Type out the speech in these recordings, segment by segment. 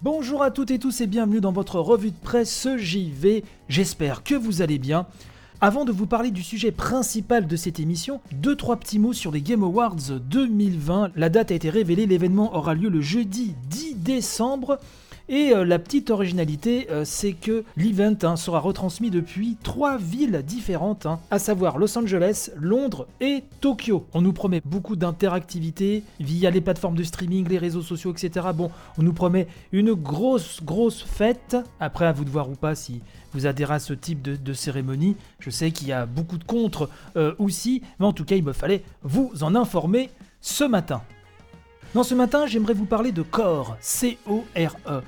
Bonjour à toutes et tous et bienvenue dans votre revue de presse JV. J'espère que vous allez bien. Avant de vous parler du sujet principal de cette émission, deux trois petits mots sur les Game Awards 2020. La date a été révélée, l'événement aura lieu le jeudi 10 décembre. Et euh, la petite originalité, euh, c'est que l'event hein, sera retransmis depuis trois villes différentes, hein, à savoir Los Angeles, Londres et Tokyo. On nous promet beaucoup d'interactivité via les plateformes de streaming, les réseaux sociaux, etc. Bon, on nous promet une grosse, grosse fête. Après, à vous de voir ou pas si vous adhérez à ce type de, cérémonie. Je sais qu'il y a beaucoup de contre euh, aussi, mais en tout cas, il me fallait vous en informer ce matin. Dans ce matin, j'aimerais vous parler de Core, C-O-R-E.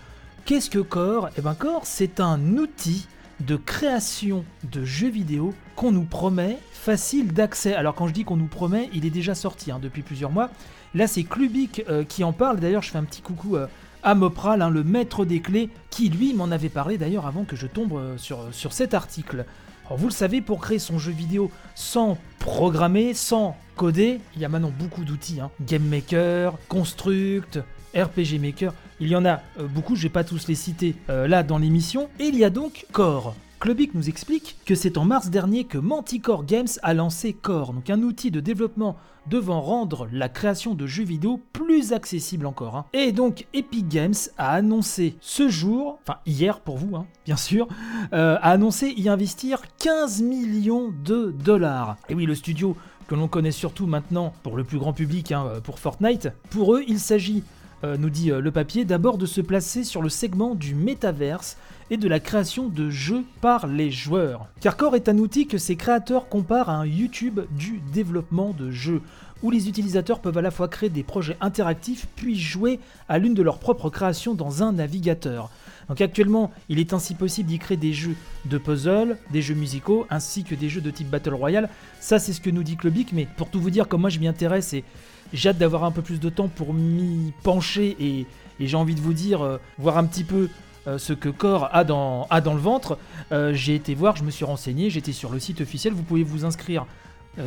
Qu'est-ce que Core? Eh bien Core, c'est un outil de création de jeux vidéo qu'on nous promet facile d'accès. Alors quand je dis qu'on nous promet, il est déjà sorti hein, depuis plusieurs mois. Là c'est Clubic euh, qui en parle. D'ailleurs je fais un petit coucou euh, à Mopral, hein, le maître des clés, qui lui m'en avait parlé d'ailleurs avant que je tombe euh, sur, sur cet article. Alors vous le savez, pour créer son jeu vidéo sans programmer, sans coder, il y a maintenant beaucoup d'outils. Hein. Game Maker, Construct, RPG Maker, il y en a euh, beaucoup, je vais pas tous les citer euh, là dans l'émission. Et il y a donc Core. Clubic nous explique que c'est en mars dernier que Manticore Games a lancé Core, donc un outil de développement devant rendre la création de jeux vidéo plus accessible encore. Hein. Et donc Epic Games a annoncé ce jour, enfin hier pour vous, hein, bien sûr, euh, a annoncé y investir 15 millions de dollars. Et oui, le studio que l'on connaît surtout maintenant pour le plus grand public, hein, pour Fortnite, pour eux, il s'agit euh, nous dit euh, le papier, d'abord de se placer sur le segment du métaverse et de la création de jeux par les joueurs. Car Core est un outil que ses créateurs comparent à un YouTube du développement de jeux, où les utilisateurs peuvent à la fois créer des projets interactifs puis jouer à l'une de leurs propres créations dans un navigateur. Donc actuellement, il est ainsi possible d'y créer des jeux de puzzle, des jeux musicaux, ainsi que des jeux de type Battle Royale. Ça, c'est ce que nous dit Clubic, mais pour tout vous dire, comme moi je m'y intéresse et j'ai hâte d'avoir un peu plus de temps pour m'y pencher et, j'ai envie de vous dire, euh, voir un petit peu euh, ce que Core a dans, le ventre. Euh, j'ai été voir, je me suis renseigné, j'étais sur le site officiel, vous pouvez vous inscrire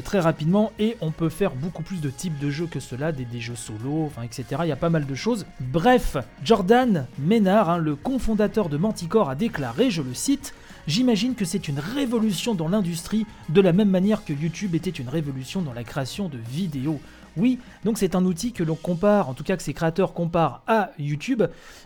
très rapidement et on peut faire beaucoup plus de types de jeux que cela, des, jeux solo, enfin, etc. Il y a pas mal de choses. Bref, Jordan Ménard, hein, le cofondateur de Manticore, a déclaré, je le cite, J'imagine que c'est une révolution dans l'industrie, de la même manière que YouTube était une révolution dans la création de vidéos. Oui, donc c'est un outil que l'on compare, en tout cas que ses créateurs comparent à YouTube.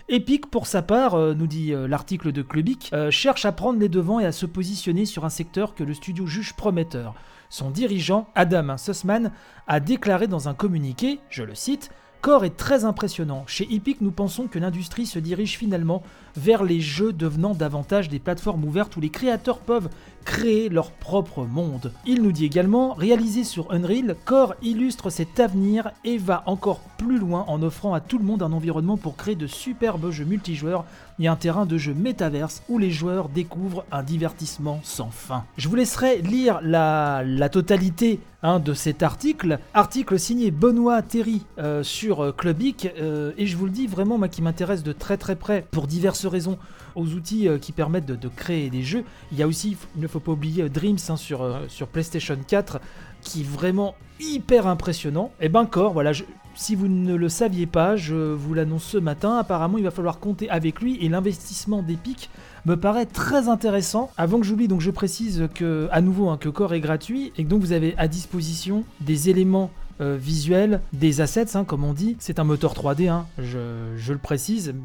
Epic, pour sa part, euh, nous dit euh, l'article de Clubic, euh, cherche à prendre les devants et à se positionner sur un secteur que le studio juge prometteur. Son dirigeant, Adam Sussman, a déclaré dans un communiqué, je le cite, Core est très impressionnant. Chez Epic, nous pensons que l'industrie se dirige finalement vers les jeux devenant davantage des plateformes ouvertes où les créateurs peuvent créer leur propre monde. Il nous dit également, réalisé sur Unreal, Core illustre cet avenir et va encore plus loin en offrant à tout le monde un environnement pour créer de superbes jeux multijoueurs et un terrain de jeu métaverse où les joueurs découvrent un divertissement sans fin. Je vous laisserai lire la, totalité hein, de cet article, article signé Benoît Terry euh, sur euh, Clubic, euh, et je vous le dis vraiment, moi qui m'intéresse de très très près pour diverses raisons aux outils qui permettent de, créer des jeux. Il y a aussi, il ne faut pas oublier Dreams hein, sur, PlayStation 4 qui est vraiment hyper impressionnant. Et ben encore, voilà, si vous ne le saviez pas, je vous l'annonce ce matin, apparemment il va falloir compter avec lui et l'investissement d'Epic me paraît très intéressant. Avant que j'oublie, donc je précise que à nouveau hein, que Core est gratuit et que donc vous avez à disposition des éléments euh, visuels, des assets, hein, comme on dit. C'est un moteur 3D, hein, je, le précise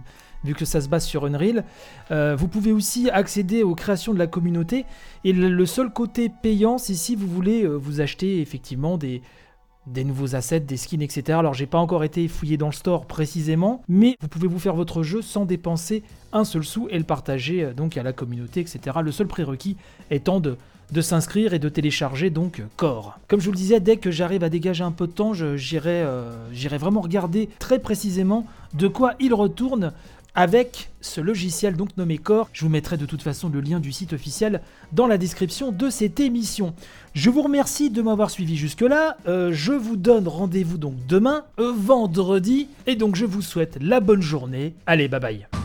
vu que ça se base sur Unreal. Euh, vous pouvez aussi accéder aux créations de la communauté. Et le, seul côté payant, c'est si vous voulez euh, vous acheter effectivement des, des nouveaux assets, des skins, etc. Alors j'ai pas encore été fouillé dans le store précisément, mais vous pouvez vous faire votre jeu sans dépenser un seul sou et le partager euh, donc à la communauté, etc. Le seul prérequis étant de, de s'inscrire et de télécharger donc Core. Comme je vous le disais, dès que j'arrive à dégager un peu de temps, j'irai euh, vraiment regarder très précisément de quoi il retourne avec ce logiciel donc nommé Core. Je vous mettrai de toute façon le lien du site officiel dans la description de cette émission. Je vous remercie de m'avoir suivi jusque-là. Euh, je vous donne rendez-vous donc demain, euh, vendredi, et donc je vous souhaite la bonne journée. Allez, bye bye.